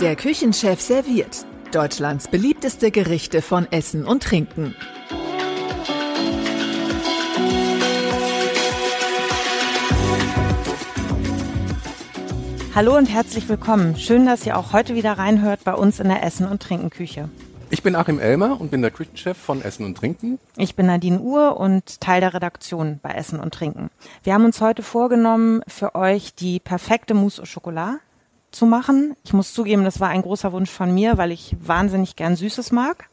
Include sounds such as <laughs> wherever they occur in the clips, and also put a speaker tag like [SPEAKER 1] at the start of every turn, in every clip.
[SPEAKER 1] Der Küchenchef serviert Deutschlands beliebteste Gerichte von Essen und Trinken.
[SPEAKER 2] Hallo und herzlich willkommen. Schön, dass ihr auch heute wieder reinhört bei uns in der Essen- und Trinkenküche.
[SPEAKER 3] Ich bin Achim Elmer und bin der Küchenchef von Essen und Trinken.
[SPEAKER 2] Ich bin Nadine Uhr und Teil der Redaktion bei Essen und Trinken. Wir haben uns heute vorgenommen, für euch die perfekte Mousse au Chocolat zu machen. Ich muss zugeben, das war ein großer Wunsch von mir, weil ich wahnsinnig gern Süßes mag.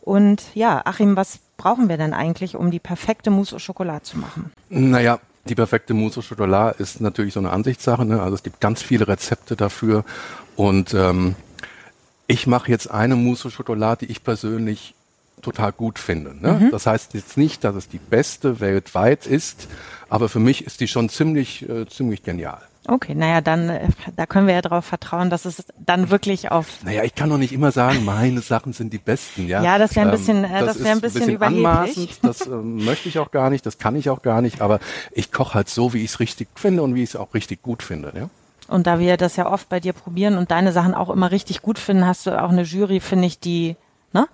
[SPEAKER 2] Und ja, Achim, was brauchen wir denn eigentlich, um die perfekte Mousse au Chocolat zu machen?
[SPEAKER 3] Naja, die perfekte Mousse au Chocolat ist natürlich so eine Ansichtssache. Ne? Also es gibt ganz viele Rezepte dafür. Und ähm, ich mache jetzt eine Mousse au Chocolat, die ich persönlich total gut finde. Ne? Mhm. Das heißt jetzt nicht, dass es die beste weltweit ist, aber für mich ist die schon ziemlich, äh, ziemlich genial.
[SPEAKER 2] Okay, naja, dann, äh, da können wir ja darauf vertrauen, dass es dann wirklich auf.
[SPEAKER 3] Naja, ich kann doch nicht immer sagen, meine Sachen sind die besten, ja.
[SPEAKER 2] Ja, das wäre ein ähm, bisschen, ähm, das, das wäre ein bisschen, bisschen
[SPEAKER 3] überheblich. Das äh, möchte ich auch gar nicht, das kann ich auch gar nicht, aber ich koche halt so, wie ich es richtig finde und wie ich es auch richtig gut finde, ja.
[SPEAKER 2] Und da wir das ja oft bei dir probieren und deine Sachen auch immer richtig gut finden, hast du auch eine Jury, finde ich, die, ne?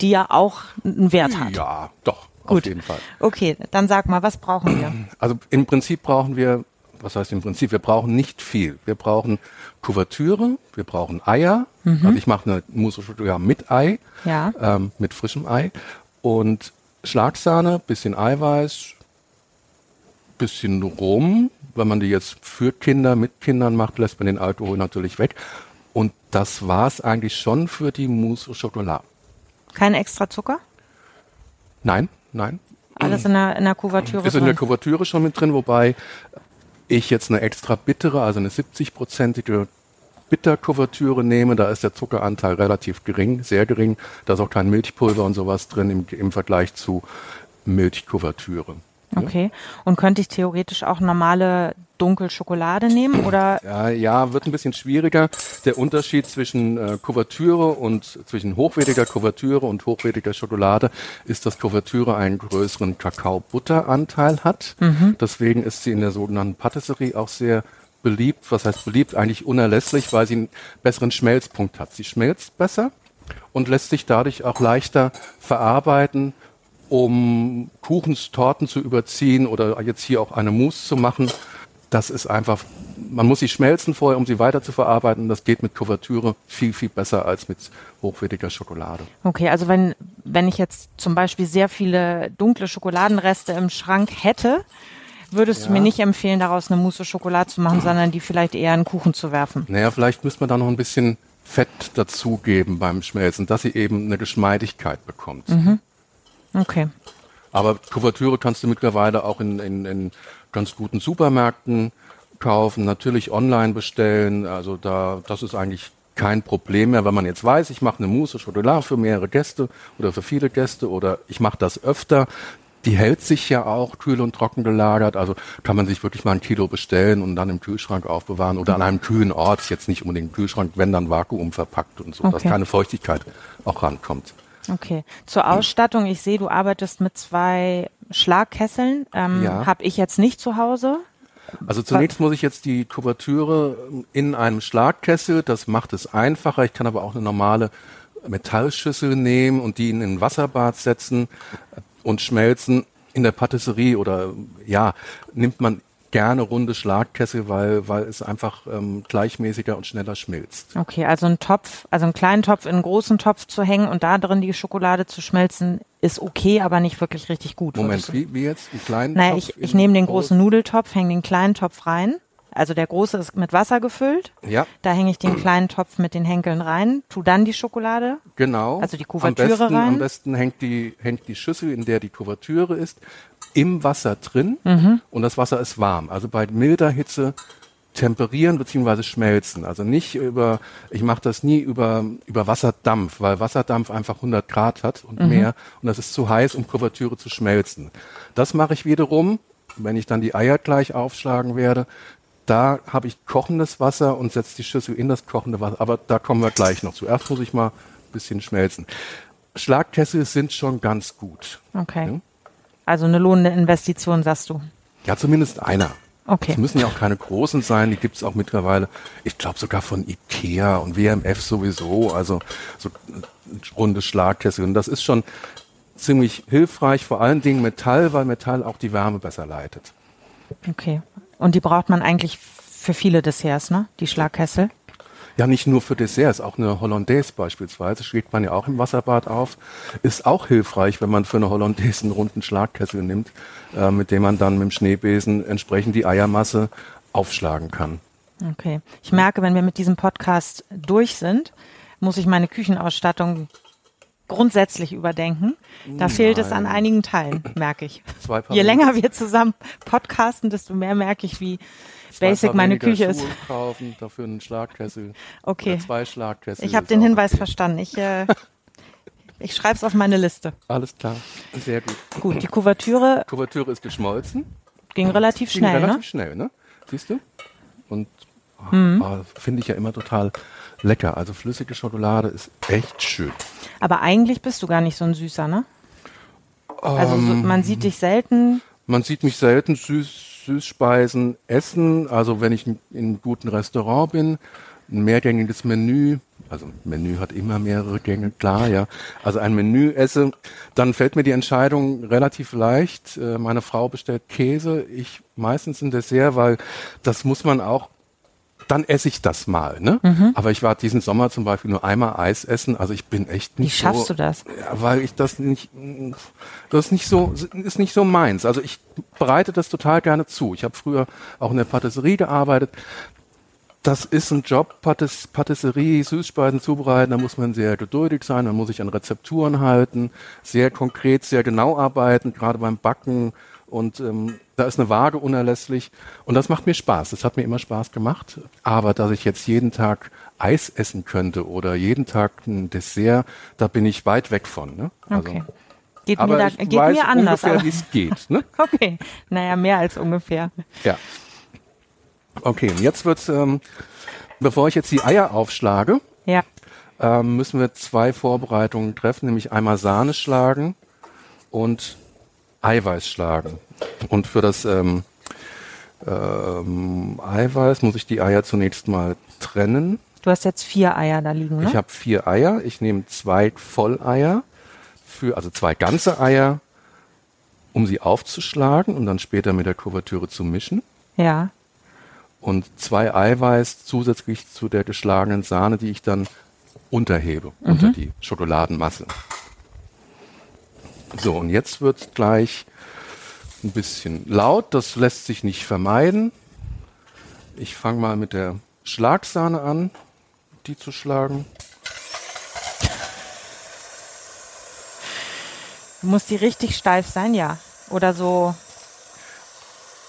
[SPEAKER 2] Die ja auch einen Wert hat.
[SPEAKER 3] Ja, doch.
[SPEAKER 2] Gut.
[SPEAKER 3] Auf jeden Fall.
[SPEAKER 2] Okay, dann sag mal, was brauchen wir?
[SPEAKER 3] Also im Prinzip brauchen wir was heißt im Prinzip, wir brauchen nicht viel. Wir brauchen Kuvertüre, wir brauchen Eier. Mhm. Also ich mache eine Mousse au mit Ei,
[SPEAKER 2] ja.
[SPEAKER 3] ähm, mit frischem Ei und Schlagsahne, bisschen Eiweiß, bisschen Rum. Wenn man die jetzt für Kinder, mit Kindern macht, lässt man den Alkohol natürlich weg. Und das war's eigentlich schon für die Mousse au Chocolat.
[SPEAKER 2] Kein extra Zucker?
[SPEAKER 3] Nein, nein.
[SPEAKER 2] Alles in der, in der Kuvertüre
[SPEAKER 3] Ist in der Kuvertüre schon mit drin, wobei ich jetzt eine extra bittere, also eine 70-prozentige Bitterkuvertüre nehme, da ist der Zuckeranteil relativ gering, sehr gering. Da ist auch kein Milchpulver und sowas drin im, im Vergleich zu Milchkuvertüre.
[SPEAKER 2] Okay. Und könnte ich theoretisch auch normale Dunkelschokolade nehmen oder?
[SPEAKER 3] Ja, ja, wird ein bisschen schwieriger. Der Unterschied zwischen äh, Kuvertüre und zwischen hochwertiger Kuvertüre und hochwertiger Schokolade ist, dass Kuvertüre einen größeren Kakao-Butter-Anteil hat. Mhm. Deswegen ist sie in der sogenannten Patisserie auch sehr beliebt. Was heißt beliebt? Eigentlich unerlässlich, weil sie einen besseren Schmelzpunkt hat. Sie schmelzt besser und lässt sich dadurch auch leichter verarbeiten um Kuchens, Torten zu überziehen oder jetzt hier auch eine Mousse zu machen. Das ist einfach, man muss sie schmelzen vorher, um sie weiter zu verarbeiten. Das geht mit Kuvertüre viel, viel besser als mit hochwertiger Schokolade.
[SPEAKER 2] Okay, also wenn, wenn ich jetzt zum Beispiel sehr viele dunkle Schokoladenreste im Schrank hätte, würdest ja. du mir nicht empfehlen, daraus eine Mousse Schokolade zu machen, sondern die vielleicht eher in Kuchen zu werfen?
[SPEAKER 3] Naja, vielleicht müsste man da noch ein bisschen Fett dazugeben beim Schmelzen, dass sie eben eine Geschmeidigkeit bekommt.
[SPEAKER 2] Mhm. Okay.
[SPEAKER 3] Aber Kuvertüre kannst du mittlerweile auch in, in, in ganz guten Supermärkten kaufen, natürlich online bestellen. Also da, das ist eigentlich kein Problem mehr, wenn man jetzt weiß, ich mache eine Mousse Chocolat für mehrere Gäste oder für viele Gäste oder ich mache das öfter. Die hält sich ja auch kühl und trocken gelagert, also kann man sich wirklich mal ein Kilo bestellen und dann im Kühlschrank aufbewahren oder an einem kühlen Ort, jetzt nicht unbedingt im Kühlschrank, wenn dann Vakuum verpackt und so, okay. dass keine Feuchtigkeit auch rankommt.
[SPEAKER 2] Okay. Zur Ausstattung, ich sehe, du arbeitest mit zwei Schlagkesseln. Ähm, ja. Habe ich jetzt nicht zu Hause.
[SPEAKER 3] Also zunächst muss ich jetzt die Kuvertüre in einem Schlagkessel, das macht es einfacher. Ich kann aber auch eine normale Metallschüssel nehmen und die in ein Wasserbad setzen und schmelzen. In der Patisserie oder ja, nimmt man gerne runde Schlagkessel, weil, weil es einfach ähm, gleichmäßiger und schneller schmilzt.
[SPEAKER 2] Okay, also ein Topf, also einen kleinen Topf in einen großen Topf zu hängen und da drin die Schokolade zu schmelzen, ist okay, aber nicht wirklich richtig gut.
[SPEAKER 3] Moment, wie, wie jetzt? Einen kleinen
[SPEAKER 2] naja, Topf? Ich, ich nehme den großen Nudeltopf, hänge den kleinen Topf rein. Also der große ist mit Wasser gefüllt.
[SPEAKER 3] Ja.
[SPEAKER 2] Da hänge ich den kleinen Topf mit den Henkeln rein, tu dann die Schokolade.
[SPEAKER 3] Genau.
[SPEAKER 2] Also die Kuvertüre am
[SPEAKER 3] besten,
[SPEAKER 2] rein.
[SPEAKER 3] Am besten hängt die, hängt die Schüssel, in der die Kuvertüre ist, im Wasser drin mhm. und das Wasser ist warm. Also bei milder Hitze temperieren beziehungsweise schmelzen. Also nicht über, ich mache das nie über, über Wasserdampf, weil Wasserdampf einfach 100 Grad hat und mhm. mehr und das ist zu heiß, um Kuvertüre zu schmelzen. Das mache ich wiederum, wenn ich dann die Eier gleich aufschlagen werde, da habe ich kochendes Wasser und setze die Schüssel in das kochende Wasser. Aber da kommen wir gleich noch. Zuerst muss ich mal ein bisschen schmelzen. Schlagkessel sind schon ganz gut.
[SPEAKER 2] Okay. Ja? Also eine lohnende Investition, sagst du?
[SPEAKER 3] Ja, zumindest einer.
[SPEAKER 2] Okay.
[SPEAKER 3] Es müssen ja auch keine großen sein, die gibt es auch mittlerweile, ich glaube sogar von Ikea und WMF sowieso, also so runde Schlagkessel. Und das ist schon ziemlich hilfreich, vor allen Dingen Metall, weil Metall auch die Wärme besser leitet.
[SPEAKER 2] Okay. Und die braucht man eigentlich für viele Desserts, ne? Die Schlagkessel.
[SPEAKER 3] Ja, nicht nur für Desserts, auch eine Hollandaise beispielsweise schlägt man ja auch im Wasserbad auf. Ist auch hilfreich, wenn man für eine Hollandaise einen runden Schlagkessel nimmt, äh, mit dem man dann mit dem Schneebesen entsprechend die Eiermasse aufschlagen kann.
[SPEAKER 2] Okay. Ich merke, wenn wir mit diesem Podcast durch sind, muss ich meine Küchenausstattung grundsätzlich überdenken. Da fehlt es an
[SPEAKER 3] Nein.
[SPEAKER 2] einigen Teilen, merke ich. Je länger wir zusammen podcasten, desto mehr merke ich, wie
[SPEAKER 3] zwei
[SPEAKER 2] basic meine Küche ist.
[SPEAKER 3] Schuhe kaufen, dafür einen Schlagkessel.
[SPEAKER 2] Okay.
[SPEAKER 3] Oder zwei Schlagkessel.
[SPEAKER 2] Ich habe
[SPEAKER 3] ist
[SPEAKER 2] den Hinweis
[SPEAKER 3] okay.
[SPEAKER 2] verstanden. Ich, äh, <laughs> ich schreibe es auf meine Liste.
[SPEAKER 3] Alles klar. Sehr gut.
[SPEAKER 2] Gut, die Kuvertüre
[SPEAKER 3] Kuvertüre ist geschmolzen.
[SPEAKER 2] ging relativ
[SPEAKER 3] Ging
[SPEAKER 2] schnell,
[SPEAKER 3] relativ
[SPEAKER 2] ne?
[SPEAKER 3] schnell, ne? Siehst du? Und
[SPEAKER 2] Mhm.
[SPEAKER 3] oh, finde ich ja immer total lecker. Also flüssige Schokolade ist echt schön.
[SPEAKER 2] Aber eigentlich bist du gar nicht so ein Süßer, ne? Also so,
[SPEAKER 3] Ähm.
[SPEAKER 2] man sieht dich selten.
[SPEAKER 3] Man sieht mich selten süß, Süßspeisen essen. Also wenn ich in einem guten Restaurant bin, ein mehrgängiges Menü, also ein Menü hat immer mehrere Gänge, klar, ja. Also ein Menü esse, dann fällt mir die Entscheidung relativ leicht. Äh, Meine Frau bestellt Käse, ich meistens ein Dessert, weil das muss man auch dann esse ich das mal, ne?
[SPEAKER 2] Mhm.
[SPEAKER 3] Aber ich war diesen Sommer zum Beispiel nur einmal Eis essen, also ich bin echt
[SPEAKER 2] Wie
[SPEAKER 3] nicht
[SPEAKER 2] schaffst
[SPEAKER 3] so,
[SPEAKER 2] du das?
[SPEAKER 3] ja, weil ich das nicht, das ist nicht so, ist nicht so meins. Also ich bereite das total gerne zu. Ich habe früher auch in der Patisserie gearbeitet. Das ist ein Job, Patis, Patisserie, Süßspeisen zubereiten. Da muss man sehr geduldig sein, da muss ich an Rezepturen halten, sehr konkret, sehr genau arbeiten, gerade beim Backen. Und ähm, da ist eine Waage unerlässlich. Und das macht mir Spaß. Das hat mir immer Spaß gemacht. Aber dass ich jetzt jeden Tag Eis essen könnte oder jeden Tag ein Dessert, da bin ich weit weg von. Ne? Also,
[SPEAKER 2] Okay. Geht
[SPEAKER 3] aber
[SPEAKER 2] mir, da, geht
[SPEAKER 3] weiß
[SPEAKER 2] mir anders.
[SPEAKER 3] ungefähr, wie es geht. Ne? <laughs>
[SPEAKER 2] okay. Naja, mehr als ungefähr.
[SPEAKER 3] Ja. Okay, und jetzt wird's, ähm, bevor ich jetzt die Eier aufschlage,
[SPEAKER 2] Ja.
[SPEAKER 3] ähm, müssen wir zwei Vorbereitungen treffen, nämlich einmal Sahne schlagen und Eiweiß schlagen. Und für das ähm, ähm, Eiweiß muss ich die Eier zunächst mal trennen.
[SPEAKER 2] Du hast jetzt vier Eier da liegen, ne?
[SPEAKER 3] Ich habe vier Eier. Ich nehme zwei Volleier, für, also zwei ganze Eier, um sie aufzuschlagen und dann später mit der Kuvertüre zu mischen.
[SPEAKER 2] ja.
[SPEAKER 3] Und zwei Eiweiß zusätzlich zu der geschlagenen Sahne, die ich dann unterhebe unter die Schokoladenmasse. So, und jetzt wird gleich ein bisschen laut. Das lässt sich nicht vermeiden. Ich fange mal mit der Schlagsahne an, die zu schlagen.
[SPEAKER 2] Muss die richtig steif sein, ja. Oder so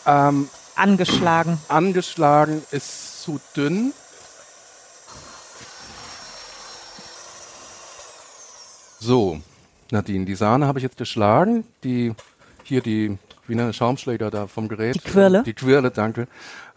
[SPEAKER 3] Ähm,
[SPEAKER 2] angeschlagen.
[SPEAKER 3] angeschlagen ist zu dünn. So, Nadine, die Sahne habe ich jetzt geschlagen. Die hier die wie eine Schaumschläger da vom Gerät.
[SPEAKER 2] Die Quirle?
[SPEAKER 3] Die Quirle, danke.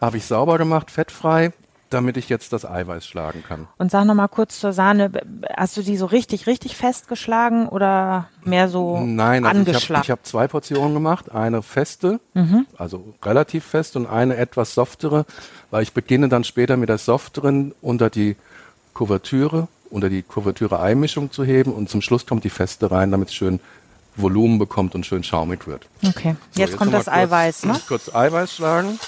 [SPEAKER 3] Habe ich sauber gemacht, fettfrei, damit ich jetzt das Eiweiß schlagen kann.
[SPEAKER 2] Und sag noch mal kurz zur Sahne, hast du die so richtig, richtig festgeschlagen oder mehr so
[SPEAKER 3] Nein, also ich
[SPEAKER 2] angeschlagen?
[SPEAKER 3] habe hab zwei Portionen gemacht. Eine feste,
[SPEAKER 2] Mhm.
[SPEAKER 3] also relativ fest und eine etwas softere, weil ich beginne dann später mit der softeren unter die Kuvertüre, unter die Kuvertüre-Eimischung zu heben und zum Schluss kommt die feste rein, damit es schön Volumen bekommt und schön schaumig wird.
[SPEAKER 2] okay,
[SPEAKER 3] So,
[SPEAKER 2] jetzt, kommt
[SPEAKER 3] noch
[SPEAKER 2] das
[SPEAKER 3] kurz,
[SPEAKER 2] Eiweiß, ne?
[SPEAKER 3] Kurz Eiweiß schlagen.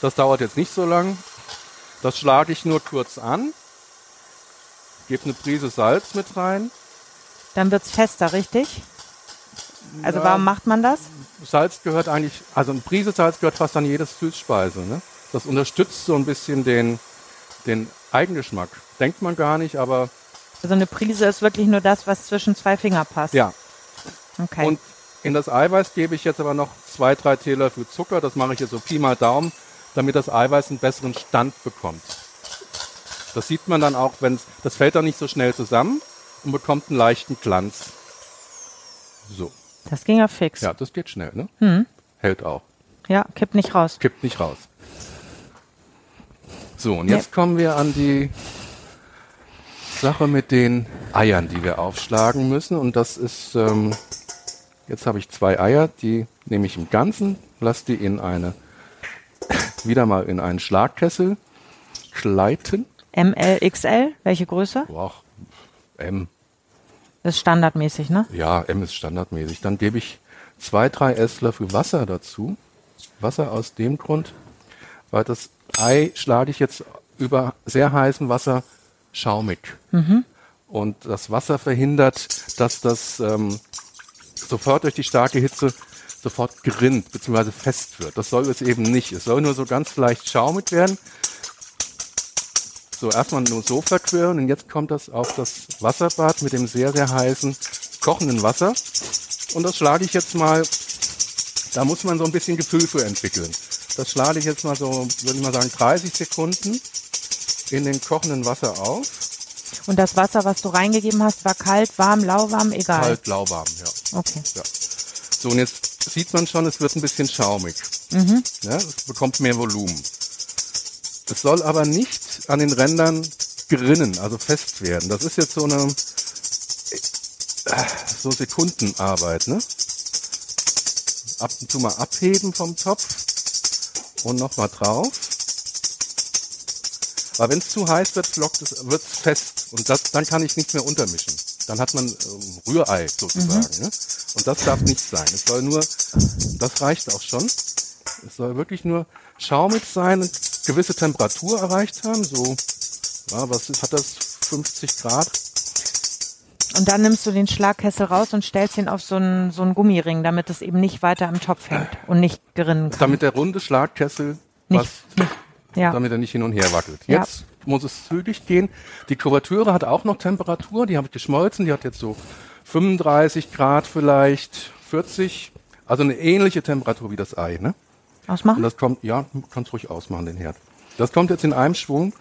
[SPEAKER 3] Das dauert jetzt nicht so lang. Das schlage ich nur kurz an. Gebe eine Prise Salz mit rein.
[SPEAKER 2] Dann wird's fester, richtig? Also
[SPEAKER 3] Ja.
[SPEAKER 2] warum macht man das?
[SPEAKER 3] Salz gehört eigentlich, also eine Prise Salz gehört fast an jedes Süßspeise. Ne? Das unterstützt so ein bisschen den, den Eigengeschmack. Denkt man gar nicht, aber
[SPEAKER 2] Also eine Prise ist wirklich nur das, was zwischen zwei Finger passt.
[SPEAKER 3] ja.
[SPEAKER 2] Okay.
[SPEAKER 3] Und in das Eiweiß gebe ich jetzt aber noch zwei, drei Teelöffel Zucker. Das mache ich jetzt so Pi mal Daumen, damit das Eiweiß einen besseren Stand bekommt. Das sieht man dann auch, wenn das fällt dann nicht so schnell zusammen und bekommt einen leichten Glanz. So,
[SPEAKER 2] das ging ja fix.
[SPEAKER 3] ja, das geht schnell, ne?
[SPEAKER 2] Hm.
[SPEAKER 3] Hält auch.
[SPEAKER 2] Ja, kippt nicht raus.
[SPEAKER 3] Kippt nicht raus. So, und jetzt kommen wir an die Sache mit den Eiern, die wir aufschlagen müssen. Und das ist, ähm, jetzt habe ich zwei Eier, die nehme ich im Ganzen, lass die in eine, wieder mal in einen Schlagkessel gleiten.
[SPEAKER 2] ML, XL, welche Größe?
[SPEAKER 3] Boah, M.
[SPEAKER 2] Das ist standardmäßig, ne?
[SPEAKER 3] Ja, M ist standardmäßig. Dann gebe ich zwei, drei Esslöffel Wasser dazu. Wasser aus dem Grund, weil das Ei schlage ich jetzt über sehr heißem Wasser schaumig. Und das Wasser verhindert, dass das ähm, sofort durch die starke Hitze sofort gerinnt bzw. fest wird. Das soll es eben nicht. Es soll nur so ganz leicht schaumig werden. So, erstmal nur so verquirlen und jetzt kommt das auf das Wasserbad mit dem sehr, sehr heißen, kochenden Wasser. Und das schlage ich jetzt mal, da muss man so ein bisschen Gefühl für entwickeln. Das schlage ich jetzt mal so, würde ich mal sagen, 30 Sekunden in den kochenden Wasser auf.
[SPEAKER 2] Und das Wasser, was du reingegeben hast, war kalt, warm, lauwarm, egal.
[SPEAKER 3] Kalt, lauwarm, ja.
[SPEAKER 2] Okay.
[SPEAKER 3] ja. So, und jetzt sieht man schon, es wird ein bisschen schaumig. Ja, es bekommt mehr Volumen. Es soll aber nicht an den Rändern gerinnen, also fest werden. Das ist jetzt so eine so Sekundenarbeit, ne? Ab und zu mal abheben vom Topf und nochmal drauf. Weil wenn es zu heiß wird, flockt es, wird es fest und das, dann kann ich nicht mehr untermischen. Dann hat man ähm, Rührei sozusagen. Ne? Und das darf nicht sein. Es soll nur, das reicht auch schon. Es soll wirklich nur schaumig sein und gewisse Temperatur erreicht haben. So, ja, was ist, hat das? 50 Grad?
[SPEAKER 2] Und dann nimmst du den Schlagkessel raus und stellst ihn auf so einen, so einen Gummiring, damit es eben nicht weiter im Topf hängt und nicht gerinnen kann.
[SPEAKER 3] Damit der runde Schlagkessel,
[SPEAKER 2] Nicht-
[SPEAKER 3] was,
[SPEAKER 2] Ja.
[SPEAKER 3] damit er nicht hin und her wackelt.
[SPEAKER 2] Ja.
[SPEAKER 3] Jetzt muss es zügig gehen. Die Kuvertüre hat auch noch Temperatur, die habe ich geschmolzen, die hat jetzt so 35 Grad vielleicht, 40, also eine ähnliche Temperatur wie das Ei. Ne? Und
[SPEAKER 2] Ausmachen?
[SPEAKER 3] das kommt, ja, du kannst ruhig ausmachen, den Herd. Das kommt jetzt in einem Schwung.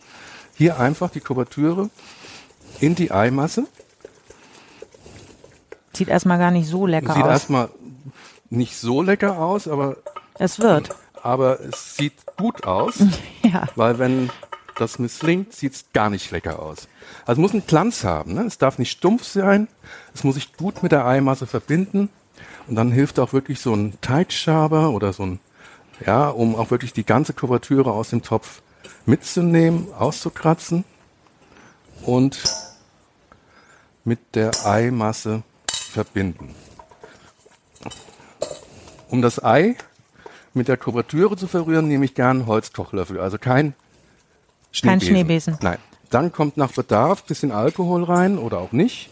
[SPEAKER 3] Hier einfach die Kuvertüre in die Eimasse.
[SPEAKER 2] Sieht erstmal gar nicht so lecker
[SPEAKER 3] Sieht
[SPEAKER 2] aus.
[SPEAKER 3] erstmal nicht so lecker aus, aber,
[SPEAKER 2] Es wird.
[SPEAKER 3] aber es sieht gut aus. <laughs>
[SPEAKER 2] Ja.
[SPEAKER 3] Weil wenn das misslingt, sieht's gar nicht lecker aus. Also es muss einen Glanz haben. Ne? Es darf nicht stumpf sein. Es muss sich gut mit der Eimasse verbinden. Und dann hilft auch wirklich so ein Teigschaber oder so ein, ja, um auch wirklich die ganze Kuvertüre aus dem Topf mitzunehmen, auszukratzen und mit der Eimasse verbinden. Um das Ei mit der Kuvertüre zu verrühren, nehme ich gern einen Holzkochlöffel, also kein
[SPEAKER 2] Kein
[SPEAKER 3] Schneebesen.
[SPEAKER 2] Schneebesen.
[SPEAKER 3] Nein. Dann kommt nach Bedarf bisschen Alkohol rein oder auch nicht.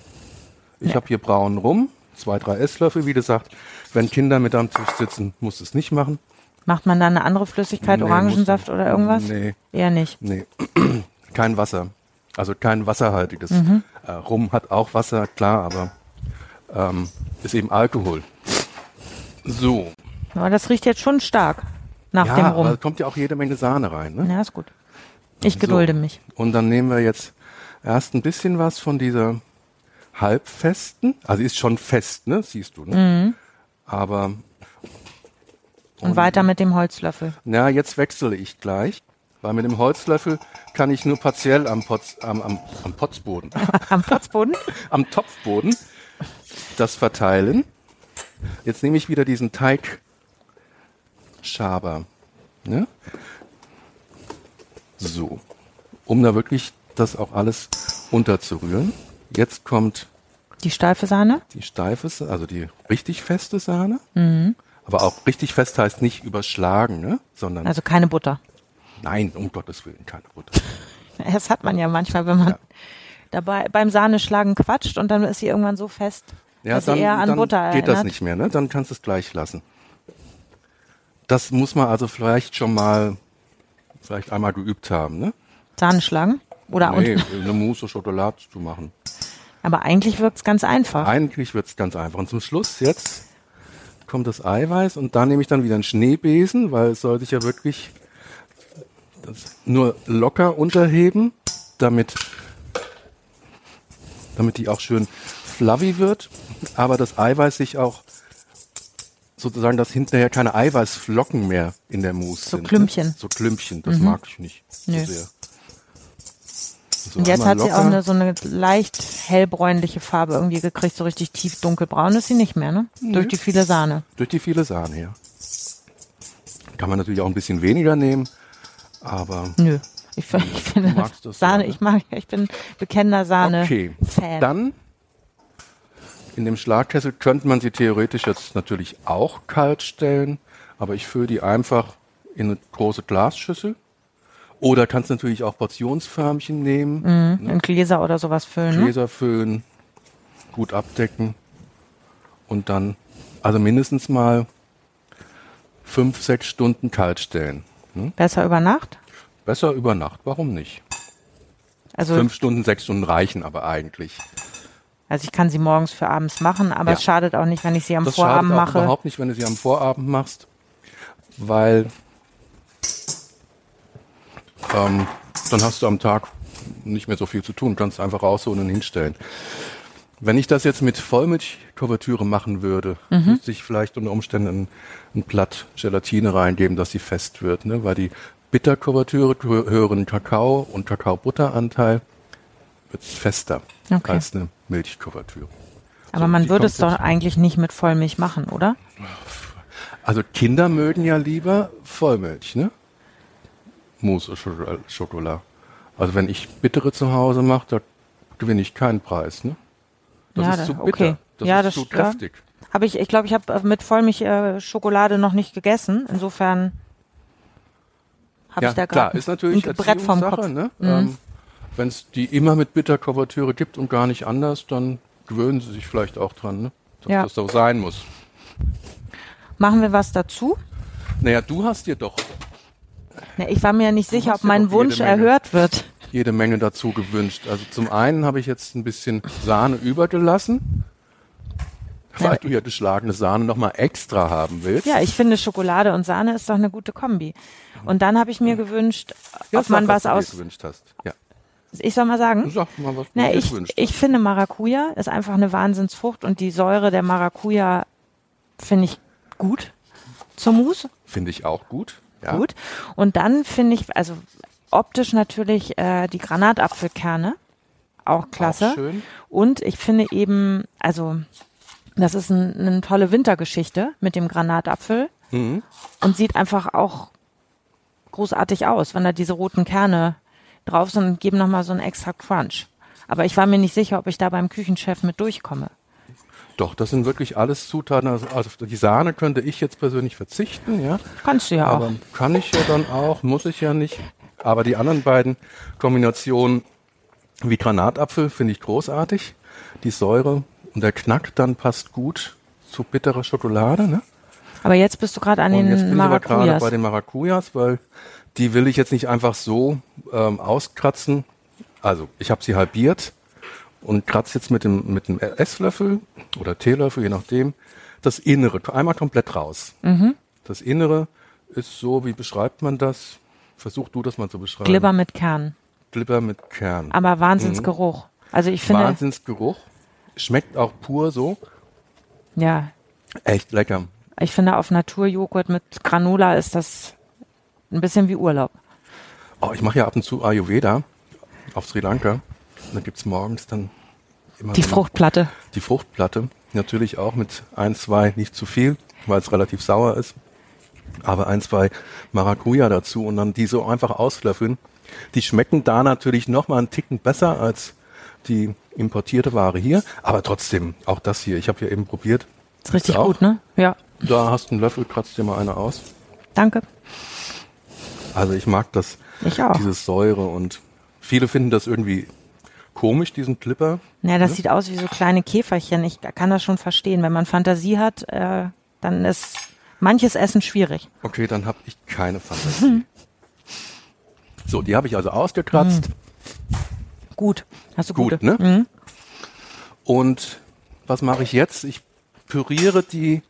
[SPEAKER 3] Ich
[SPEAKER 2] Ja.
[SPEAKER 3] habe hier braunen Rum, zwei, drei Esslöffel. Wie gesagt, wenn Kinder mit am Tisch sitzen, muss es nicht machen.
[SPEAKER 2] Macht man da eine andere Flüssigkeit,
[SPEAKER 3] Nee,
[SPEAKER 2] Orangensaft oder irgendwas?
[SPEAKER 3] Nee,
[SPEAKER 2] Eher nicht.
[SPEAKER 3] nee. <clears throat> kein Wasser. Also kein wasserhaltiges.
[SPEAKER 2] Mhm.
[SPEAKER 3] Äh, Rum hat auch Wasser, klar, aber ähm, ist eben Alkohol. So.
[SPEAKER 2] Aber das riecht jetzt schon stark nach
[SPEAKER 3] ja,
[SPEAKER 2] dem Rum.
[SPEAKER 3] da kommt ja auch jede Menge Sahne rein. Ne?
[SPEAKER 2] Ja, ist gut. Ich gedulde
[SPEAKER 3] So.
[SPEAKER 2] mich.
[SPEAKER 3] Und dann nehmen wir jetzt erst ein bisschen was von dieser halbfesten. Also ist schon fest, ne? Siehst du, ne? Aber
[SPEAKER 2] Und weiter mit dem Holzlöffel.
[SPEAKER 3] na, jetzt wechsle ich gleich, weil mit dem Holzlöffel kann ich nur partiell am, Potz, am, am, am Potzboden, <laughs>
[SPEAKER 2] Am Potzboden?
[SPEAKER 3] am Topfboden das verteilen. Jetzt nehme ich wieder diesen Teigschaber. Ne? So, um da wirklich das auch alles unterzurühren. Jetzt kommt
[SPEAKER 2] Die steife Sahne?
[SPEAKER 3] die steife, also die richtig feste Sahne.
[SPEAKER 2] Mhm.
[SPEAKER 3] Aber auch richtig fest heißt nicht überschlagen, ne? sondern
[SPEAKER 2] Also keine Butter.
[SPEAKER 3] nein, um Gottes Willen, keine Butter. <laughs>
[SPEAKER 2] Das hat man ja manchmal, wenn man
[SPEAKER 3] Ja.
[SPEAKER 2] dabei beim Sahneschlagen quatscht und dann ist sie irgendwann so fest, dass sie eher an
[SPEAKER 3] dann
[SPEAKER 2] Butter
[SPEAKER 3] geht
[SPEAKER 2] erinnert.
[SPEAKER 3] das nicht mehr, ne? Dann kannst du es gleich lassen. Das muss man also vielleicht schon mal, vielleicht einmal geübt haben, ne?
[SPEAKER 2] Sahne schlagen? Oder
[SPEAKER 3] nee,
[SPEAKER 2] und,
[SPEAKER 3] eine Mousse Schokolade zu machen.
[SPEAKER 2] aber eigentlich wirkt's ganz einfach.
[SPEAKER 3] Eigentlich wird's ganz einfach. Und zum Schluss jetzt kommt das Eiweiß und da nehme ich dann wieder einen Schneebesen, weil es soll sich ja wirklich nur locker unterheben, damit, damit die auch schön fluffy wird, aber das Eiweiß sich auch sozusagen, dass hinterher keine Eiweißflocken mehr in der Mousse
[SPEAKER 2] So
[SPEAKER 3] sind.
[SPEAKER 2] Klümpchen.
[SPEAKER 3] Ne? So Klümpchen, das mag ich nicht so
[SPEAKER 2] Nö.
[SPEAKER 3] sehr. So,
[SPEAKER 2] Und jetzt hat sie auch eine, so eine leicht hellbräunliche Farbe irgendwie gekriegt, so richtig tief dunkelbraun ist sie nicht mehr, ne? Durch die viele Sahne.
[SPEAKER 3] Durch die viele Sahne, ja. Kann man natürlich auch ein bisschen weniger nehmen, aber
[SPEAKER 2] Nö. Ich, <laughs> ich finde Sahne,
[SPEAKER 3] ja, ne?
[SPEAKER 2] ich mag, ich bin bekennender Sahne-Fan.
[SPEAKER 3] okay. Dann in dem Schlagkessel könnte man sie theoretisch jetzt natürlich auch kalt stellen, aber ich fülle die einfach in eine große Glasschüssel. Oder kannst natürlich auch Portionsförmchen nehmen,
[SPEAKER 2] in Gläser oder sowas füllen. Ne?
[SPEAKER 3] Gläser füllen, gut abdecken und dann, also mindestens mal fünf, sechs Stunden kalt stellen. Hm?
[SPEAKER 2] Besser über Nacht.
[SPEAKER 3] Besser über Nacht, warum nicht?
[SPEAKER 2] Also,
[SPEAKER 3] Fünf Stunden, sechs Stunden reichen aber eigentlich.
[SPEAKER 2] Also ich kann sie morgens für abends machen, aber
[SPEAKER 3] Ja.
[SPEAKER 2] es schadet auch nicht, wenn ich sie am
[SPEAKER 3] Das
[SPEAKER 2] Vorabend
[SPEAKER 3] schadet auch
[SPEAKER 2] mache.
[SPEAKER 3] überhaupt nicht, wenn du sie am Vorabend machst, weil ähm, dann hast du am Tag nicht mehr so viel zu tun, kannst einfach rausholen und hinstellen. Wenn ich das jetzt mit Vollmilchkuvertüre machen würde,
[SPEAKER 2] Mhm.
[SPEAKER 3] müsste ich vielleicht unter Umständen ein, ein Blatt Gelatine reingeben, dass sie fest wird, ne? weil die Bitterkuvertüre, hö- höheren Kakao- und Kakaobutteranteil wird fester
[SPEAKER 2] Okay.
[SPEAKER 3] als eine Milchkuvertüre.
[SPEAKER 2] Aber
[SPEAKER 3] So,
[SPEAKER 2] man würde es doch eigentlich nicht mit Vollmilch machen, oder?
[SPEAKER 3] Also Kinder mögen ja lieber Vollmilch, ne? Mousse Schokolade. Also wenn ich bittere zu Hause mache, da gewinne ich keinen Preis, ne? Das
[SPEAKER 2] Ja,
[SPEAKER 3] ist zu bitter.
[SPEAKER 2] okay.
[SPEAKER 3] Das
[SPEAKER 2] Ja,
[SPEAKER 3] ist
[SPEAKER 2] das
[SPEAKER 3] zu
[SPEAKER 2] ja.
[SPEAKER 3] kräftig.
[SPEAKER 2] Habe ich, ich glaube, ich habe mit Vollmilch äh, Schokolade noch nicht gegessen. Insofern habe
[SPEAKER 3] Ja,
[SPEAKER 2] ich da
[SPEAKER 3] klar,
[SPEAKER 2] gerade
[SPEAKER 3] ist natürlich
[SPEAKER 2] ein Brett vom Kopf.
[SPEAKER 3] Ne? Ähm, wenn es die immer mit Bitterkuvertüre gibt und gar nicht anders, dann gewöhnen sie sich vielleicht auch dran, ne? Dass
[SPEAKER 2] Ja.
[SPEAKER 3] das so sein muss.
[SPEAKER 2] Machen wir was dazu?
[SPEAKER 3] Naja, du hast dir doch
[SPEAKER 2] Ne, ich war mir nicht sicher, ob
[SPEAKER 3] ja
[SPEAKER 2] mein Wunsch
[SPEAKER 3] Menge.
[SPEAKER 2] erhört wird.
[SPEAKER 3] jede Menge dazu gewünscht. Also zum einen habe ich jetzt ein bisschen Sahne übergelassen, weil
[SPEAKER 2] Ja.
[SPEAKER 3] du ja geschlagene Sahne nochmal extra haben willst.
[SPEAKER 2] Ja, ich finde Schokolade und Sahne ist doch eine gute Kombi. Und dann habe ich mir gewünscht,
[SPEAKER 3] Ja,
[SPEAKER 2] ob man was
[SPEAKER 3] dir
[SPEAKER 2] aus.
[SPEAKER 3] gewünscht hast. Ja.
[SPEAKER 2] Ich soll mal sagen.
[SPEAKER 3] Sag mal, was
[SPEAKER 2] Na, ich, ich finde Maracuja ist einfach eine Wahnsinnsfrucht und die Säure der Maracuja finde ich gut zur Mousse.
[SPEAKER 3] Finde ich auch gut. Ja.
[SPEAKER 2] Gut. Und dann finde ich, also optisch natürlich äh, die Granatapfelkerne. Auch klasse.
[SPEAKER 3] Auch schön.
[SPEAKER 2] Und ich finde eben, also das ist ein, eine tolle Wintergeschichte mit dem Granatapfel
[SPEAKER 3] Mhm.
[SPEAKER 2] und sieht einfach auch großartig aus, wenn da diese roten Kerne drauf und geben nochmal so einen extra Crunch. Aber ich war mir nicht sicher, ob ich da beim Küchenchef mit durchkomme.
[SPEAKER 3] Doch, das sind wirklich alles Zutaten. Also also auf die Sahne könnte ich jetzt persönlich verzichten, ja.
[SPEAKER 2] Kannst du ja
[SPEAKER 3] Aber
[SPEAKER 2] auch.
[SPEAKER 3] kann ich ja dann auch, muss ich ja nicht. Aber die anderen beiden Kombinationen wie Granatapfel finde ich großartig. Die Säure und der Knack dann passt gut zu bitterer Schokolade. Ne?
[SPEAKER 2] Aber jetzt bist du gerade an
[SPEAKER 3] Und jetzt
[SPEAKER 2] den
[SPEAKER 3] bin ich aber gerade
[SPEAKER 2] Maracujas.
[SPEAKER 3] bei den Maracujas, weil die will ich jetzt nicht einfach so ähm, auskratzen. Also ich habe sie halbiert und kratze jetzt mit dem, mit dem Esslöffel oder Teelöffel, je nachdem, das Innere einmal komplett raus.
[SPEAKER 2] Mhm.
[SPEAKER 3] Das Innere ist so, wie beschreibt man das? Versuch du das mal zu beschreiben.
[SPEAKER 2] Glibber mit Kern.
[SPEAKER 3] Glibber mit Kern.
[SPEAKER 2] Aber Wahnsinnsgeruch. Also ich finde,
[SPEAKER 3] Wahnsinnsgeruch. Schmeckt auch pur so.
[SPEAKER 2] ja,
[SPEAKER 3] Echt lecker.
[SPEAKER 2] ich finde auf Naturjoghurt mit Granola ist das ein bisschen wie Urlaub.
[SPEAKER 3] Oh, ich mache ja ab und zu Ayurveda auf Sri Lanka. Da gibt's morgens dann immer
[SPEAKER 2] Die Fruchtplatte.
[SPEAKER 3] die Fruchtplatte. Natürlich auch mit ein, zwei, nicht zu viel, weil es relativ sauer ist. Aber ein, zwei Maracuja dazu und dann die so einfach auslöffeln. Die schmecken da natürlich noch mal einen Ticken besser als die importierte Ware hier. Aber trotzdem, auch das hier, ich habe ja eben probiert.
[SPEAKER 2] Ist richtig
[SPEAKER 3] auch?
[SPEAKER 2] gut, ne? Ja.
[SPEAKER 3] Da hast du einen Löffel, kratzt dir mal einer aus.
[SPEAKER 2] Danke.
[SPEAKER 3] Also ich mag das,
[SPEAKER 2] Ich auch.
[SPEAKER 3] dieses Säure und viele finden das irgendwie komisch, diesen Clipper.
[SPEAKER 2] Ja, das sieht aus wie so kleine Käferchen. Ich kann das schon verstehen. Wenn man Fantasie hat, äh, dann ist manches Essen schwierig.
[SPEAKER 3] Okay, dann habe ich keine Fantasie. so, die habe ich also ausgekratzt.
[SPEAKER 2] Gut. Hast du
[SPEAKER 3] Gut,
[SPEAKER 2] gute?
[SPEAKER 3] ne?
[SPEAKER 2] Mhm.
[SPEAKER 3] Und was mache ich jetzt? Ich püriere die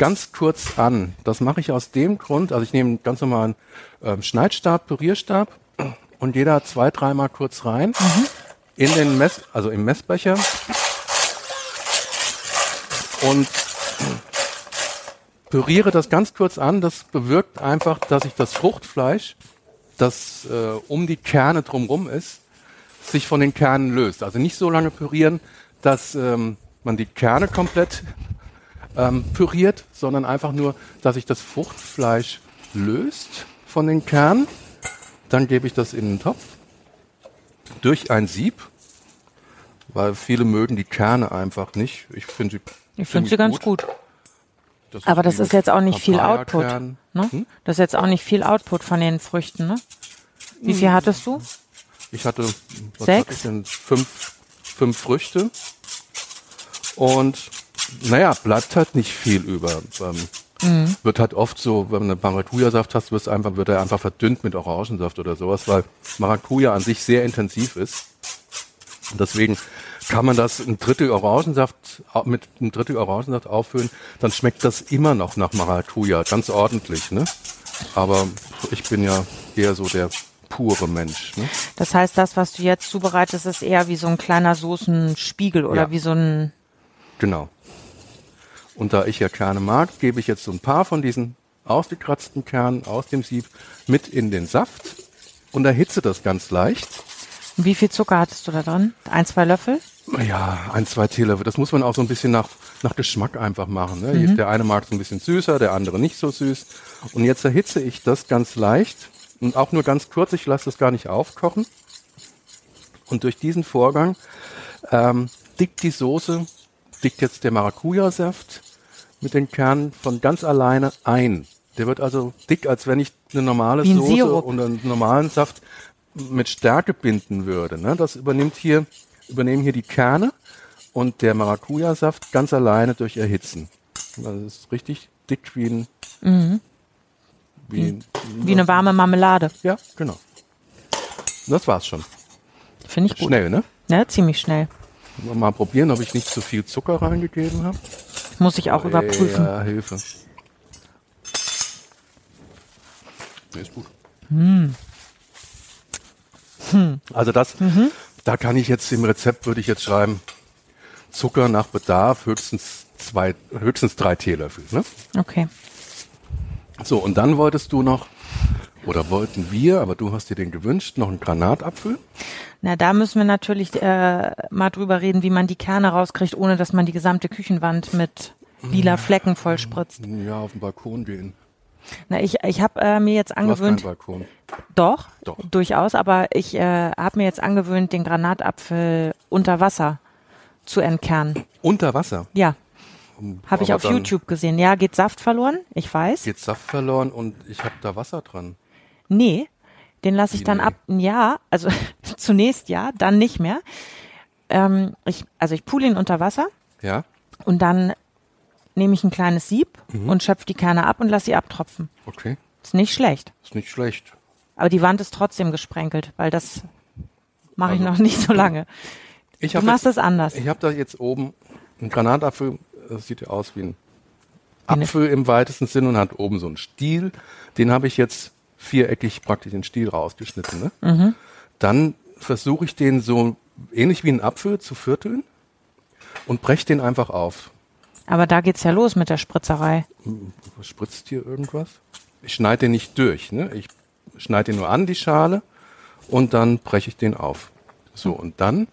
[SPEAKER 3] ganz kurz an. Das mache ich aus dem Grund, also ich nehme einen ganz normalen ähm, Schneidstab, Pürierstab und jeder zwei, dreimal kurz rein in den Mess, also im Messbecher und püriere das ganz kurz an. Das bewirkt einfach, dass ich das Fruchtfleisch, das äh, um die Kerne drumrum ist, sich von den Kernen löst. Also nicht so lange pürieren, dass ähm, man die Kerne komplett ähm, püriert, sondern einfach nur, dass sich das Fruchtfleisch löst von den Kernen. Dann gebe ich das in den Topf durch ein Sieb, weil viele mögen die Kerne einfach nicht. Ich finde sie,
[SPEAKER 2] Ich finde sie ganz gut.
[SPEAKER 3] Das
[SPEAKER 2] Aber das ist jetzt auch nicht viel Output. Ne?
[SPEAKER 3] Hm?
[SPEAKER 2] Das ist jetzt auch nicht viel Output von den Früchten, ne? Wie viel hattest du?
[SPEAKER 3] Ich hatte
[SPEAKER 2] Sechs?
[SPEAKER 3] hatte ich? Fünf, fünf Früchte. Und naja, bleibt halt nicht viel über. Ähm,
[SPEAKER 2] Mhm.
[SPEAKER 3] Wird halt oft so, wenn du einen Maracuja-Saft hast, wird's einfach, wird er einfach verdünnt mit Orangensaft oder sowas, weil Maracuja an sich sehr intensiv ist. Und deswegen kann man das ein Drittel Orangensaft mit einem Drittel Orangensaft auffüllen, dann schmeckt das immer noch nach Maracuja, ganz ordentlich, ne? Aber ich bin ja eher so der pure Mensch, ne?
[SPEAKER 2] Das heißt, das, was du jetzt zubereitest, ist eher wie so ein kleiner Soßenspiegel oder
[SPEAKER 3] Ja.
[SPEAKER 2] wie so ein,
[SPEAKER 3] Genau. Und da ich ja Kerne mag, gebe ich jetzt so ein paar von diesen ausgekratzten Kernen aus dem Sieb mit in den Saft und erhitze das ganz leicht.
[SPEAKER 2] wie viel Zucker hattest du da drin? Ein, zwei Löffel?
[SPEAKER 3] Ja, ein, zwei Teelöffel. Das muss man auch so ein bisschen nach, nach Geschmack einfach machen. Ne? Der eine mag es ein bisschen süßer, der andere nicht so süß. Und jetzt erhitze ich das ganz leicht und auch nur ganz kurz. Ich lasse das gar nicht aufkochen. Und durch diesen Vorgang ähm, dickt die Soße, dickt jetzt der Maracuja-Saft mit den Kernen von ganz alleine ein. Der wird also dick, als wenn ich eine normale
[SPEAKER 2] ein
[SPEAKER 3] Soße
[SPEAKER 2] Sirup.
[SPEAKER 3] und einen normalen Saft mit Stärke binden würde. Ne? Das übernimmt hier, übernehmen hier die Kerne und der Maracuja-Saft ganz alleine durch Erhitzen. Das ist richtig dick wie ein, wie, ein-
[SPEAKER 2] Mhm. Wie eine warme Marmelade.
[SPEAKER 3] ja, genau. Das war's schon.
[SPEAKER 2] Finde ich gut.
[SPEAKER 3] Schnell, ne?
[SPEAKER 2] Ja, ziemlich schnell.
[SPEAKER 3] Mal probieren, ob ich nicht zu viel Zucker reingegeben habe.
[SPEAKER 2] Muss ich auch überprüfen.
[SPEAKER 3] Ja, Hilfe. Nee, ist gut. Also das, da kann ich jetzt im Rezept würde ich jetzt schreiben, Zucker nach Bedarf höchstens zwei, höchstens drei Teelöffel. Ne?
[SPEAKER 2] Okay.
[SPEAKER 3] So, und dann wolltest du noch, oder wollten wir, aber du hast dir den gewünscht, noch einen Granatapfel.
[SPEAKER 2] Na, da müssen wir natürlich äh, mal drüber reden, wie man die Kerne rauskriegt, ohne dass man die gesamte Küchenwand mit lila Flecken vollspritzt.
[SPEAKER 3] Ja, auf den Balkon gehen.
[SPEAKER 2] Na, ich, ich habe äh, mir jetzt
[SPEAKER 3] Du hast keinen
[SPEAKER 2] angewöhnt,
[SPEAKER 3] Balkon.
[SPEAKER 2] doch,
[SPEAKER 3] Doch.
[SPEAKER 2] durchaus, aber ich äh, habe mir jetzt angewöhnt, den Granatapfel unter Wasser zu entkernen.
[SPEAKER 3] Unter Wasser
[SPEAKER 2] Ja, habe ich auf YouTube gesehen. Ja, geht Saft verloren? Ich weiß.
[SPEAKER 3] Geht Saft verloren und ich habe da Wasser dran.
[SPEAKER 2] Nee, den lasse ich
[SPEAKER 3] Wie
[SPEAKER 2] dann
[SPEAKER 3] nee?
[SPEAKER 2] ab. Ja, also <laughs> zunächst ja, dann nicht mehr. Ähm, ich, also ich pule ihn unter Wasser
[SPEAKER 3] Ja?
[SPEAKER 2] und dann nehme ich ein kleines Sieb
[SPEAKER 3] Mhm.
[SPEAKER 2] und schöpfe die Kerne ab und lasse sie abtropfen.
[SPEAKER 3] Okay.
[SPEAKER 2] Ist nicht schlecht.
[SPEAKER 3] Ist nicht schlecht.
[SPEAKER 2] Aber die Wand ist trotzdem gesprenkelt, weil das mache ich
[SPEAKER 3] Also-
[SPEAKER 2] noch nicht so lange.
[SPEAKER 3] Ich
[SPEAKER 2] Du machst
[SPEAKER 3] jetzt,
[SPEAKER 2] das anders.
[SPEAKER 3] Ich habe da jetzt oben einen Granatapfel, das sieht ja aus wie ein Apfel im weitesten Sinn und hat oben so einen Stiel. Den habe ich jetzt viereckig praktisch den Stiel rausgeschnitten. Ne?
[SPEAKER 2] Mhm.
[SPEAKER 3] Dann versuche ich den so ähnlich wie einen Apfel zu vierteln und breche den einfach auf.
[SPEAKER 2] Aber da geht's ja los mit der Spritzerei.
[SPEAKER 3] Spritzt hier irgendwas? Ich schneide den nicht durch. Ne? Ich schneide den nur an, die Schale, und dann breche ich den auf. So, und dann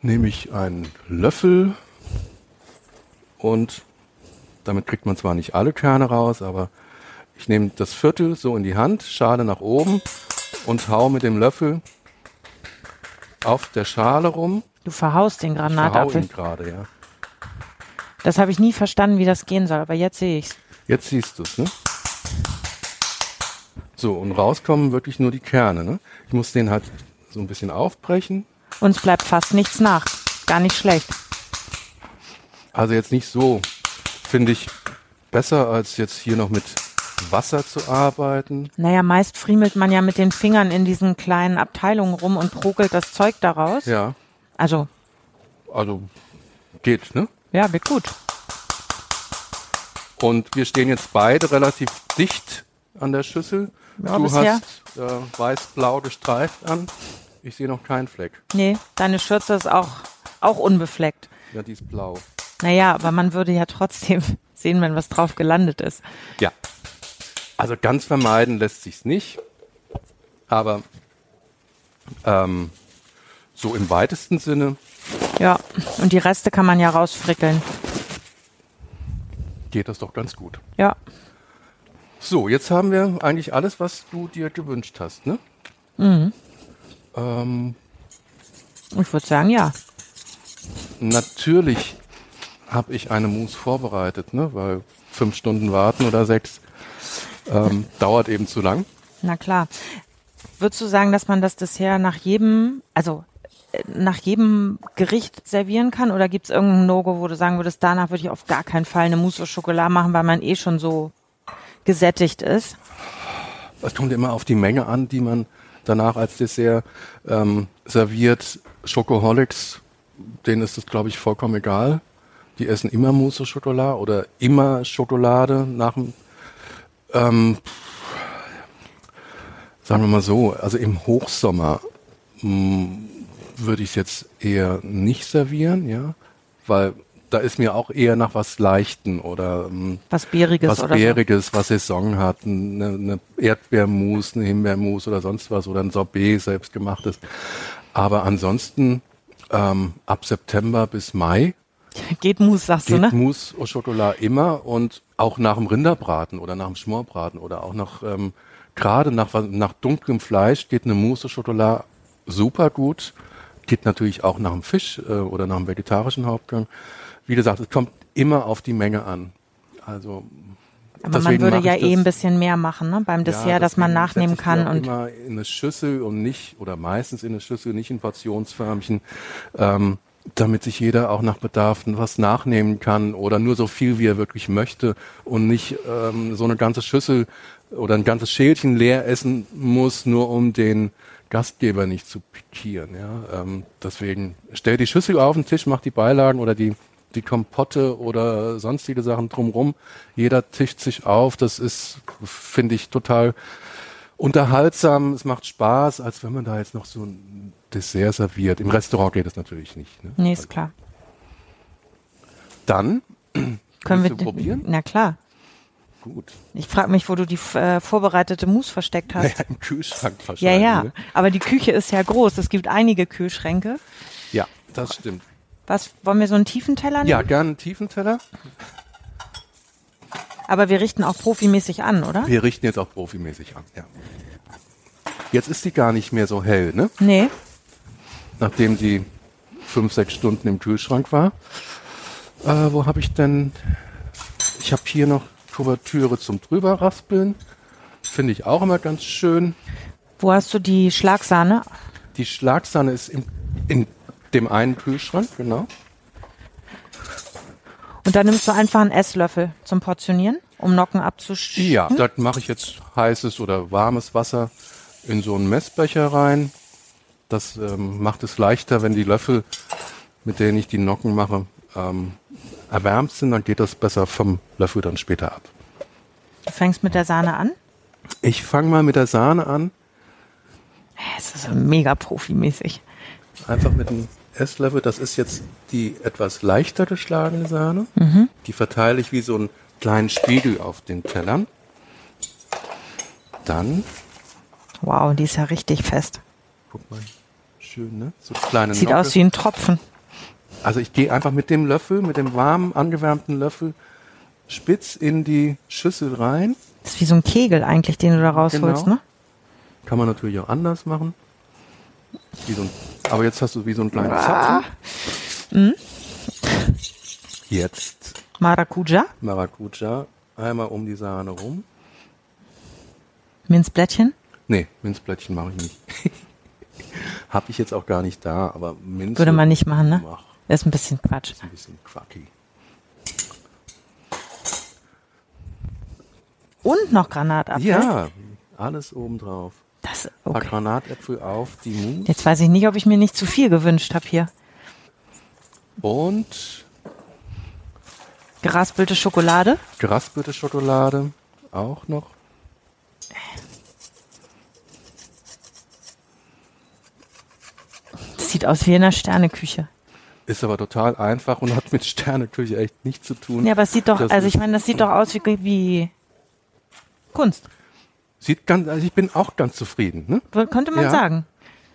[SPEAKER 3] nehme ich einen Löffel und damit kriegt man zwar nicht alle Kerne raus, aber ich nehme das Viertel so in die Hand, Schale nach oben und hau mit dem Löffel auf der Schale rum.
[SPEAKER 2] Du verhaust den
[SPEAKER 3] Ich verhau
[SPEAKER 2] Granatapfel.
[SPEAKER 3] ihn gerade, ja.
[SPEAKER 2] Das habe ich nie verstanden, wie das gehen soll, aber jetzt sehe ich's.
[SPEAKER 3] Jetzt siehst du es, ne? So, und rauskommen wirklich nur die Kerne, ne? Ich muss den halt so ein bisschen aufbrechen.
[SPEAKER 2] Uns bleibt fast nichts nach. Gar nicht schlecht.
[SPEAKER 3] Also jetzt nicht so, finde ich, besser als jetzt hier noch mit Wasser zu arbeiten.
[SPEAKER 2] Naja, meist friemelt man ja mit den Fingern in diesen kleinen Abteilungen rum und prokelt das Zeug daraus.
[SPEAKER 3] Ja,
[SPEAKER 2] Also,
[SPEAKER 3] also geht, ne?
[SPEAKER 2] ja, wird gut.
[SPEAKER 3] Und wir stehen jetzt beide relativ dicht an der Schüssel.
[SPEAKER 2] Ja,
[SPEAKER 3] du
[SPEAKER 2] bisher.
[SPEAKER 3] hast äh, weiß-blau gestreift an. Ich sehe noch keinen Fleck.
[SPEAKER 2] Nee, deine Schürze ist auch, auch unbefleckt.
[SPEAKER 3] Ja, die ist blau.
[SPEAKER 2] Naja, aber man würde ja trotzdem <laughs> sehen, wenn was drauf gelandet ist.
[SPEAKER 3] Ja. Also ganz vermeiden lässt sich's nicht. Aber ähm, so im weitesten Sinne
[SPEAKER 2] Ja, und die Reste kann man ja rausfrickeln.
[SPEAKER 3] geht das doch ganz gut.
[SPEAKER 2] Ja,
[SPEAKER 3] So, jetzt haben wir eigentlich alles, was du dir gewünscht hast, ne?
[SPEAKER 2] Mhm.
[SPEAKER 3] Ähm,
[SPEAKER 2] Ich würde sagen, ja.
[SPEAKER 3] natürlich habe ich eine Mousse vorbereitet, ne? Weil fünf Stunden warten oder sechs ähm, dauert eben zu lang.
[SPEAKER 2] Na klar. Würdest du sagen, dass man das Dessert nach jedem, also äh, nach jedem Gericht servieren kann? Oder gibt es irgendein No-Go, wo du sagen würdest, danach würde ich auf gar keinen Fall eine Mousse au Chocolat machen, weil man eh schon so gesättigt ist?
[SPEAKER 3] Es kommt immer auf die Menge an, die man danach als Dessert ähm, serviert. Schokoholics, denen ist das, glaube ich, vollkommen egal. Die essen immer Mousse au Chocolat oder immer Schokolade nach dem, ähm, sagen wir mal so, also im Hochsommer mh, würde ich es jetzt eher nicht servieren, ja, weil da ist mir auch eher nach was Leichten oder mh,
[SPEAKER 2] Was Bäriges
[SPEAKER 3] was Bäriges, was Saison hat, eine, eine Erdbeermus, eine Himbeermus oder sonst was oder ein Sorbet selbstgemachtes. Aber ansonsten ähm, ab September bis Mai
[SPEAKER 2] so? <laughs> Geht Mousse, sagst du,
[SPEAKER 3] geht
[SPEAKER 2] ne?
[SPEAKER 3] Mousse au Chocolat immer und auch nach dem Rinderbraten oder nach dem Schmorbraten oder auch nach ähm, gerade nach, nach dunklem Fleisch geht eine Mousse au Chocolat super gut. Geht natürlich auch nach dem Fisch äh, oder nach dem vegetarischen Hauptgang. Wie gesagt, es kommt immer auf die Menge an. Also
[SPEAKER 2] Aber man würde ja eh ein bisschen mehr machen, ne? Beim Dessert,
[SPEAKER 3] ja,
[SPEAKER 2] dass man nachnehmen kann und
[SPEAKER 3] immer in eine Schüssel und nicht oder meistens in eine Schüssel, nicht in Portionsförmchen, ähm, damit sich jeder auch nach Bedarf was nachnehmen kann oder nur so viel wie er wirklich möchte und nicht ähm, so eine ganze Schüssel oder ein ganzes Schälchen leer essen muss, nur um den Gastgeber nicht zu pikieren. Ja? Ähm, deswegen stell die Schüssel auf den Tisch, mach die Beilagen oder die die Kompotte oder sonstige Sachen drumrum. Jeder tischt sich auf. Das ist, finde ich, total unterhaltsam. Es macht Spaß, als wenn man da jetzt noch so ein Dessert serviert. Im Restaurant geht das natürlich nicht. Ne?
[SPEAKER 2] nee, ist klar.
[SPEAKER 3] Dann <clears throat>
[SPEAKER 2] Können wir
[SPEAKER 3] probieren?
[SPEAKER 2] Na klar.
[SPEAKER 3] Gut.
[SPEAKER 2] Ich frage mich, wo du die äh, vorbereitete Mousse versteckt hast. <laughs>
[SPEAKER 3] Naja, im Kühlschrank
[SPEAKER 2] Ja,
[SPEAKER 3] wahrscheinlich.
[SPEAKER 2] ja.
[SPEAKER 3] Ne?
[SPEAKER 2] Aber die Küche ist ja groß. Es gibt einige Kühlschränke.
[SPEAKER 3] Ja, das stimmt.
[SPEAKER 2] Was, wollen wir so einen tiefen Teller nehmen?
[SPEAKER 3] Ja, gerne einen Tiefenteller.
[SPEAKER 2] Aber wir richten auch profimäßig an, oder?
[SPEAKER 3] Wir richten jetzt auch profimäßig an. Ja. Jetzt ist die gar nicht mehr so hell, ne?
[SPEAKER 2] Nee.
[SPEAKER 3] Nachdem sie fünf, sechs Stunden im Kühlschrank war. Äh, wo habe ich denn? Ich habe hier noch Kuvertüre zum drüberraspeln. Finde ich auch immer ganz schön.
[SPEAKER 2] Wo hast du die Schlagsahne?
[SPEAKER 3] Die Schlagsahne ist im, in dem einen Kühlschrank, genau.
[SPEAKER 2] Und dann nimmst du einfach einen Esslöffel zum Portionieren, um Nocken abzuschneiden.
[SPEAKER 3] Ja, da mache ich jetzt heißes oder warmes Wasser in so einen Messbecher rein. Das ähm, macht es leichter, wenn die Löffel, mit denen ich die Nocken mache, ähm, erwärmt sind, dann geht das besser vom Löffel dann später ab.
[SPEAKER 2] Du fängst mit der Sahne an.
[SPEAKER 3] Ich fange mal mit der Sahne an.
[SPEAKER 2] Es ist so mega profimäßig.
[SPEAKER 3] Einfach mit einem Esslöffel. Das ist jetzt die etwas leichter geschlagene Sahne. Die verteile ich wie so einen kleinen Spiegel auf den Tellern. Dann,
[SPEAKER 2] Wow, die ist ja richtig fest.
[SPEAKER 3] guck mal, schön, ne? So kleine
[SPEAKER 2] Sieht
[SPEAKER 3] Nocke.
[SPEAKER 2] aus wie ein Tropfen.
[SPEAKER 3] Also ich gehe einfach mit dem Löffel, mit dem warmen, angewärmten Löffel, spitz in die Schüssel rein.
[SPEAKER 2] Das ist wie so ein Kegel eigentlich, den du da rausholst,
[SPEAKER 3] Genau.
[SPEAKER 2] ne?
[SPEAKER 3] Kann man natürlich auch anders machen. So ein, aber jetzt hast du wie so einen kleinen Zapfen. Jetzt
[SPEAKER 2] Maracuja,
[SPEAKER 3] Maracuja einmal um die Sahne rum.
[SPEAKER 2] Minzblättchen.
[SPEAKER 3] Nee, Minzblättchen mache ich nicht. <laughs> Hab ich jetzt auch gar nicht da, aber Minze
[SPEAKER 2] Würde man nicht machen, ne?
[SPEAKER 3] Mach,
[SPEAKER 2] Das ist ein bisschen Quatsch.
[SPEAKER 3] ist ein bisschen quacky.
[SPEAKER 2] Und noch Granatapfel.
[SPEAKER 3] Ja, alles oben drauf.
[SPEAKER 2] Das,
[SPEAKER 3] Ein paar
[SPEAKER 2] okay.
[SPEAKER 3] Granatäpfel auf die Mousse
[SPEAKER 2] Jetzt weiß ich nicht, ob ich mir nicht zu viel gewünscht habe hier.
[SPEAKER 3] und
[SPEAKER 2] Geraspelte Schokolade.
[SPEAKER 3] geraspelte Schokolade auch noch.
[SPEAKER 2] Sieht aus wie in einer Sterneküche.
[SPEAKER 3] Ist aber total einfach und hat mit Sterneküche echt nichts zu tun.
[SPEAKER 2] Ja, aber es sieht doch,
[SPEAKER 3] Das
[SPEAKER 2] also ich meine, das sieht doch aus wie, wie Kunst.
[SPEAKER 3] Sieht ganz, also ich bin auch ganz zufrieden, ne?
[SPEAKER 2] Könnte man
[SPEAKER 3] Ja.
[SPEAKER 2] sagen.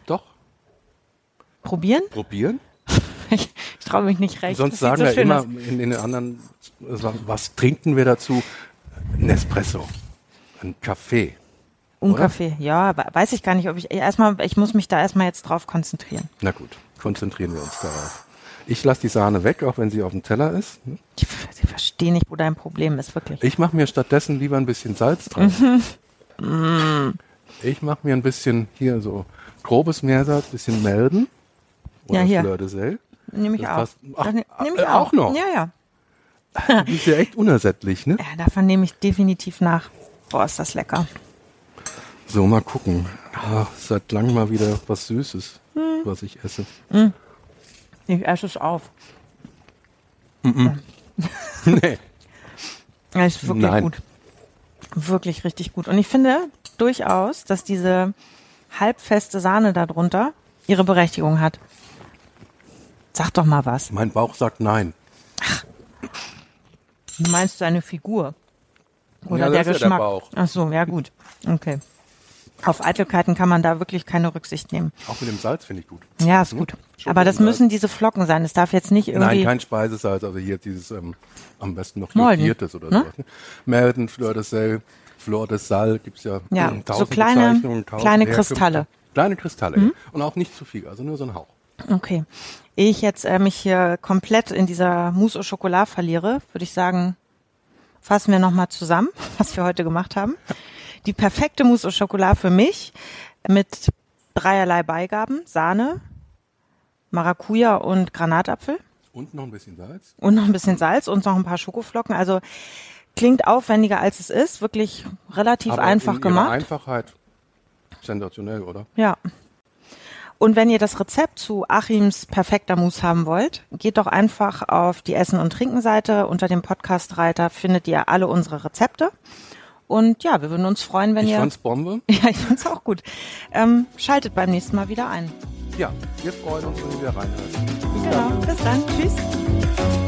[SPEAKER 3] Doch.
[SPEAKER 2] Probieren?
[SPEAKER 3] Probieren.
[SPEAKER 2] Ich, <laughs> ich traue mich nicht recht.
[SPEAKER 3] Sonst sagen wir
[SPEAKER 2] so schön
[SPEAKER 3] immer
[SPEAKER 2] aus.
[SPEAKER 3] in, den anderen, was, was trinken wir dazu? Nespresso. Ein Kaffee.
[SPEAKER 2] Un
[SPEAKER 3] Oder?
[SPEAKER 2] Kaffee, ja, we- weiß ich gar nicht, ob ich erstmal, ich muss mich da erstmal jetzt drauf konzentrieren.
[SPEAKER 3] Na gut, konzentrieren wir uns darauf. Ich lasse die Sahne weg, auch wenn sie auf dem Teller ist.
[SPEAKER 2] Ich, ver- ich verstehe nicht, wo dein Problem ist, wirklich.
[SPEAKER 3] Ich mache mir stattdessen lieber ein bisschen Salz dran.
[SPEAKER 2] Mhm.
[SPEAKER 3] ich mache mir ein bisschen hier so grobes Meersalz, bisschen Melden. Oder
[SPEAKER 2] Ja, hier.
[SPEAKER 3] Fleur de Sel.
[SPEAKER 2] Nehme ich auch.
[SPEAKER 3] Ach,
[SPEAKER 2] ne- nehme ich
[SPEAKER 3] äh, auch noch?
[SPEAKER 2] Ja, ja.
[SPEAKER 3] Du bist ja echt unersättlich, ne?
[SPEAKER 2] Ja, davon nehme ich definitiv nach. Boah, ist das lecker.
[SPEAKER 3] So, mal gucken. Ah, seit langem mal wieder was Süßes,
[SPEAKER 2] Hm.
[SPEAKER 3] was ich esse.
[SPEAKER 2] Ich esse es auf. <laughs> <laughs>
[SPEAKER 3] nee.
[SPEAKER 2] Ja, ist wirklich
[SPEAKER 3] Nein.
[SPEAKER 2] gut. Wirklich richtig gut. Und ich finde durchaus, dass diese halbfeste Sahne darunter ihre Berechtigung hat. Sag doch mal was.
[SPEAKER 3] Mein Bauch sagt nein.
[SPEAKER 2] Meinst du eine Figur? Oder
[SPEAKER 3] Ja,
[SPEAKER 2] der
[SPEAKER 3] das ist ja der
[SPEAKER 2] Geschmack?
[SPEAKER 3] Bauch.
[SPEAKER 2] Ach so, ja gut. Okay. Auf Eitelkeiten kann man da wirklich keine Rücksicht nehmen.
[SPEAKER 3] Auch mit dem Salz finde ich gut.
[SPEAKER 2] Ja, ist gut. Aber das müssen diese Flocken sein. Es darf jetzt nicht irgendwie.
[SPEAKER 3] Nein, kein Speisesalz, also hier dieses ähm, am besten noch jodiertes oder
[SPEAKER 2] ne?
[SPEAKER 3] sowas. Ne? Melden, Fleur de Sel, Flor de Sal gibt's ja,
[SPEAKER 2] Ja,
[SPEAKER 3] ähm,
[SPEAKER 2] so
[SPEAKER 3] tausend
[SPEAKER 2] kleine-
[SPEAKER 3] tausend
[SPEAKER 2] kleine. Kristalle. Mhm.
[SPEAKER 3] Kleine Kristalle, ja. Und auch nicht zu viel, also nur so ein Hauch.
[SPEAKER 2] Okay. Ehe ich jetzt äh, mich hier komplett in dieser Mousse au Chocolat verliere, würde ich sagen, fassen wir nochmal zusammen, <laughs> was wir heute gemacht haben. Die perfekte Mousse au Chocolat für mich mit dreierlei Beigaben, Sahne, Maracuja und Granatapfel
[SPEAKER 3] Und noch ein bisschen Salz.
[SPEAKER 2] und noch ein bisschen Salz und noch ein paar Schokoflocken. Also klingt aufwendiger als es ist, wirklich relativ
[SPEAKER 3] Aber
[SPEAKER 2] einfach
[SPEAKER 3] in ihrer
[SPEAKER 2] gemacht.
[SPEAKER 3] Einfachheit sensationell, oder?
[SPEAKER 2] Ja. Und wenn ihr das Rezept zu Achims perfekter Mousse haben wollt, geht doch einfach auf die Essen- und Trinken-Seite. Unter dem Podcast-Reiter findet ihr alle unsere Rezepte. Und ja, wir würden uns freuen, wenn
[SPEAKER 3] Ich
[SPEAKER 2] ihr.
[SPEAKER 3] fand's Bombe. <laughs>
[SPEAKER 2] ja, ich fand's auch gut. Ähm, schaltet beim nächsten Mal wieder ein.
[SPEAKER 3] Ja, wir freuen uns, wenn ihr wieder reinhört.
[SPEAKER 2] Genau. Bis dann. Tschüss.